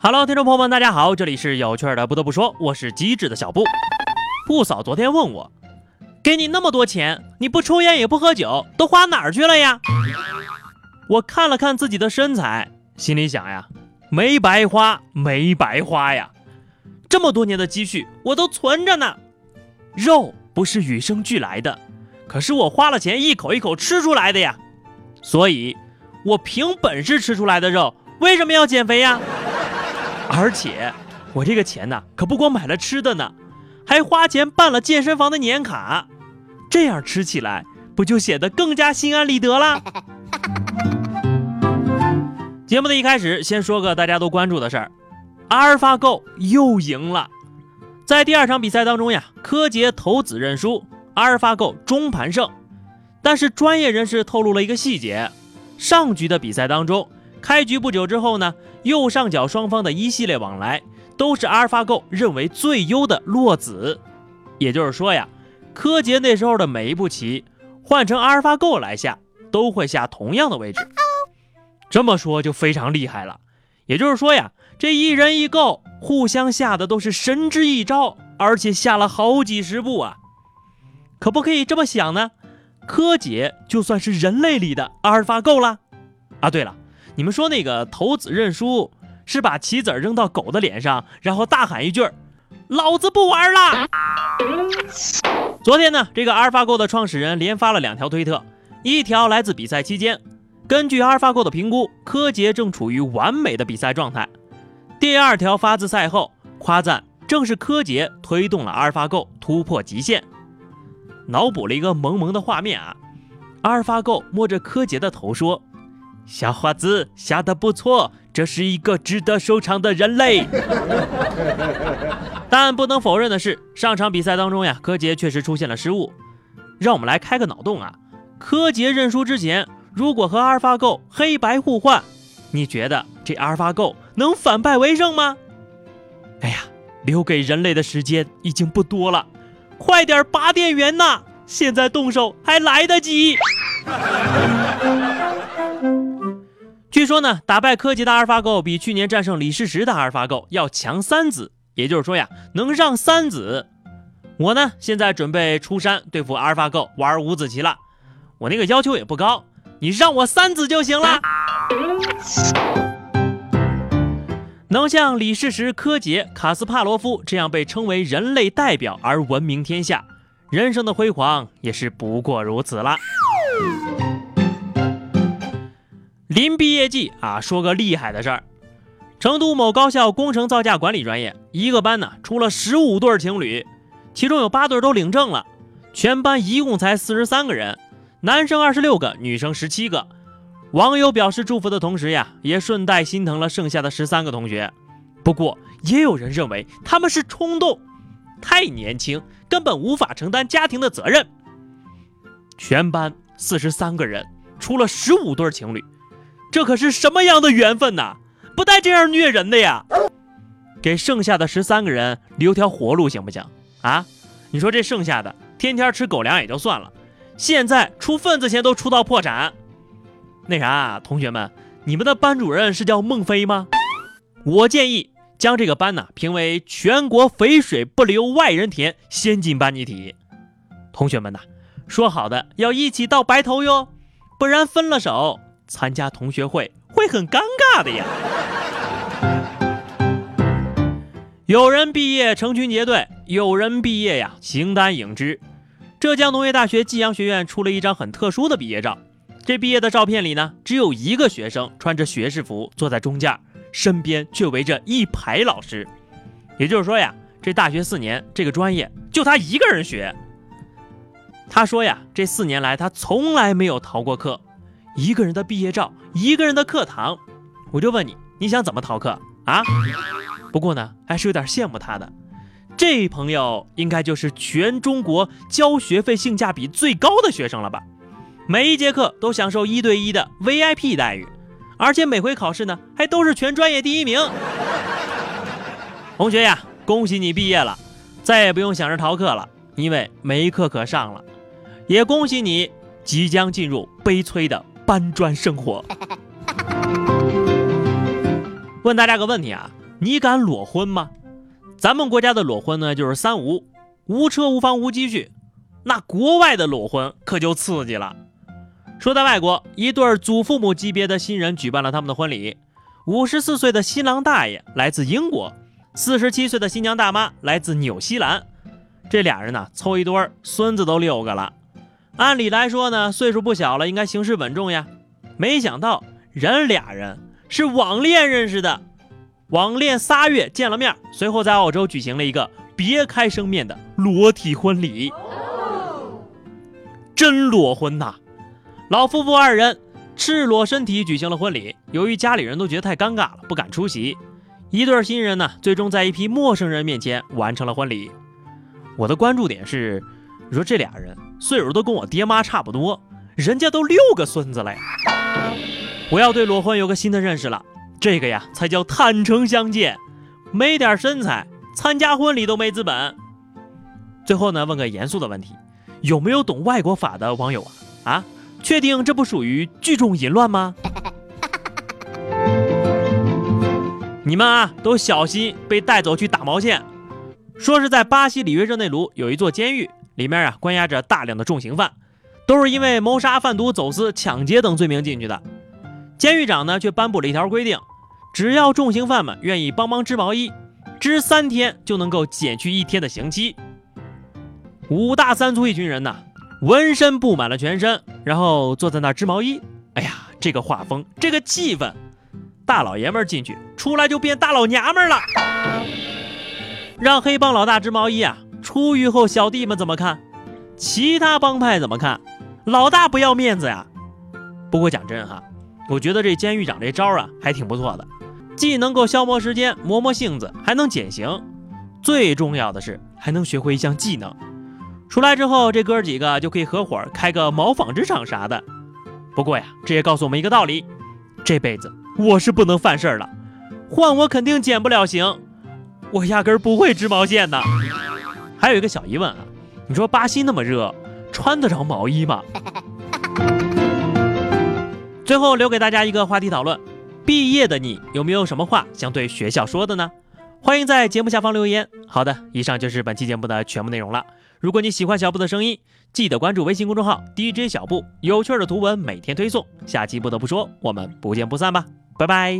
Hello，听众朋友们，大家好，这里是有趣的。不得不说，我是机智的小布。布嫂昨天问我，给你那么多钱，你不抽烟也不喝酒，都花哪儿去了呀？我看了看自己的身材，心里想呀，没白花，没白花呀。这么多年的积蓄，我都存着呢。肉不是与生俱来的，可是我花了钱一口一口吃出来的呀。所以，我凭本事吃出来的肉，为什么要减肥呀？而且我这个钱呢，可不光买了吃的呢，还花钱办了健身房的年卡，这样吃起来不就显得更加心安理得啦？节目的一开始，先说个大家都关注的事儿，阿尔法狗又赢了。在第二场比赛当中呀，柯洁投子认输，阿尔法狗中盘胜。但是专业人士透露了一个细节，上局的比赛当中。开局不久之后呢，右上角双方的一系列往来都是阿尔法狗认为最优的落子，也就是说呀，柯洁那时候的每一步棋换成阿尔法狗来下，都会下同样的位置。这么说就非常厉害了，也就是说呀，这一人一狗互相下的都是神之一招，而且下了好几十步啊。可不可以这么想呢？柯洁就算是人类里的阿尔法狗了啊！对了。你们说那个投子认输是把棋子扔到狗的脸上，然后大喊一句“老子不玩了”。昨天呢，这个阿尔法狗的创始人连发了两条推特，一条来自比赛期间，根据阿尔法狗的评估，柯洁正处于完美的比赛状态；第二条发自赛后，夸赞正是柯洁推动了阿尔法狗突破极限。脑补了一个萌萌的画面啊，阿尔法狗摸着柯洁的头说。小伙子下的不错，这是一个值得收藏的人类。但不能否认的是，上场比赛当中呀，柯洁确实出现了失误。让我们来开个脑洞啊，柯洁认输之前，如果和阿尔法狗黑白互换，你觉得这阿尔法狗能反败为胜吗？哎呀，留给人类的时间已经不多了，快点拔电源呐！现在动手还来得及。据说呢，打败柯洁的阿尔法狗比去年战胜李世石的阿尔法狗要强三子，也就是说呀，能让三子。我呢，现在准备出山对付阿尔法狗玩五子棋了。我那个要求也不高，你让我三子就行了。能像李世石、柯洁、卡斯帕罗夫这样被称为人类代表而闻名天下，人生的辉煌也是不过如此了。临毕业季啊，说个厉害的事儿。成都某高校工程造价管理专业，一个班呢出了十五对情侣，其中有八对都领证了。全班一共才四十三个人，男生二十六个，女生十七个。网友表示祝福的同时呀，也顺带心疼了剩下的十三个同学。不过，也有人认为他们是冲动，太年轻，根本无法承担家庭的责任。全班四十三个人，出了十五对情侣。这可是什么样的缘分呐？不带这样虐人的呀！给剩下的十三个人留条活路行不行啊？你说这剩下的天天吃狗粮也就算了，现在出份子钱都出到破产。那啥，同学们，你们的班主任是叫孟非吗？我建议将这个班呢评为全国肥水不流外人田先进班集体。同学们呐，说好的要一起到白头哟，不然分了手。参加同学会会很尴尬的呀。有人毕业成群结队，有人毕业呀形单影只。浙江农业大学暨阳学院出了一张很特殊的毕业照。这毕业的照片里呢，只有一个学生穿着学士服坐在中间，身边却围着一排老师。也就是说呀，这大学四年这个专业就他一个人学。他说呀，这四年来他从来没有逃过课。一个人的毕业照，一个人的课堂，我就问你，你想怎么逃课啊？不过呢，还是有点羡慕他的，这朋友应该就是全中国交学费性价比最高的学生了吧？每一节课都享受一对一的 VIP 待遇，而且每回考试呢，还都是全专业第一名。同学呀，恭喜你毕业了，再也不用想着逃课了，因为没课可上了。也恭喜你即将进入悲催的。搬砖生活。问大家个问题啊，你敢裸婚吗？咱们国家的裸婚呢，就是三无：无车、无房、无积蓄。那国外的裸婚可就刺激了。说在外国，一对祖父母级别的新人举办了他们的婚礼。五十四岁的新郎大爷来自英国，四十七岁的新娘大妈来自纽西兰。这俩人呢，凑一对儿，孙子都六个了。按理来说呢，岁数不小了，应该行事稳重呀。没想到人俩人是网恋认识的，网恋仨月见了面，随后在澳洲举行了一个别开生面的裸体婚礼。真裸婚呐！老夫妇二人。赤裸身体举行了婚礼，由于家里人都觉得太尴尬了，不敢出席。一对新人呢，最终在一批陌生人面前完成了婚礼。我的关注点是，你说这俩人岁数都跟我爹妈差不多，人家都六个孙子了呀！我要对裸婚有个新的认识了，这个呀才叫坦诚相见。没点身材，参加婚礼都没资本。最后呢，问个严肃的问题，有没有懂外国法的网友啊？啊？确定这不属于聚众淫乱吗？你们啊，都小心被带走去打毛线。说是在巴西里约热内卢有一座监狱，里面啊关押着大量的重刑犯，都是因为谋杀、贩毒、走私、抢劫等罪名进去的。监狱长呢却颁布了一条规定，只要重刑犯们愿意帮忙织毛衣，织三天就能够减去一天的刑期。五大三粗一群人呐。纹身布满了全身，然后坐在那儿织毛衣。哎呀，这个画风，这个气氛，大老爷们进去，出来就变大老娘们了。让黑帮老大织毛衣啊！出狱后小弟们怎么看？其他帮派怎么看？老大不要面子呀！不过讲真哈，我觉得这监狱长这招啊还挺不错的，既能够消磨时间、磨磨性子，还能减刑，最重要的是还能学会一项技能。出来之后，这哥儿几个就可以合伙开个毛纺织厂啥的。不过呀，这也告诉我们一个道理：这辈子我是不能犯事儿了，换我肯定减不了刑。我压根儿不会织毛线的。还有一个小疑问啊，你说巴西那么热，穿得着毛衣吗？最后留给大家一个话题讨论：毕业的你有没有什么话想对学校说的呢？欢迎在节目下方留言。好的，以上就是本期节目的全部内容了。如果你喜欢小布的声音，记得关注微信公众号 DJ 小布，有趣的图文每天推送。下期不得不说，我们不见不散吧，拜拜。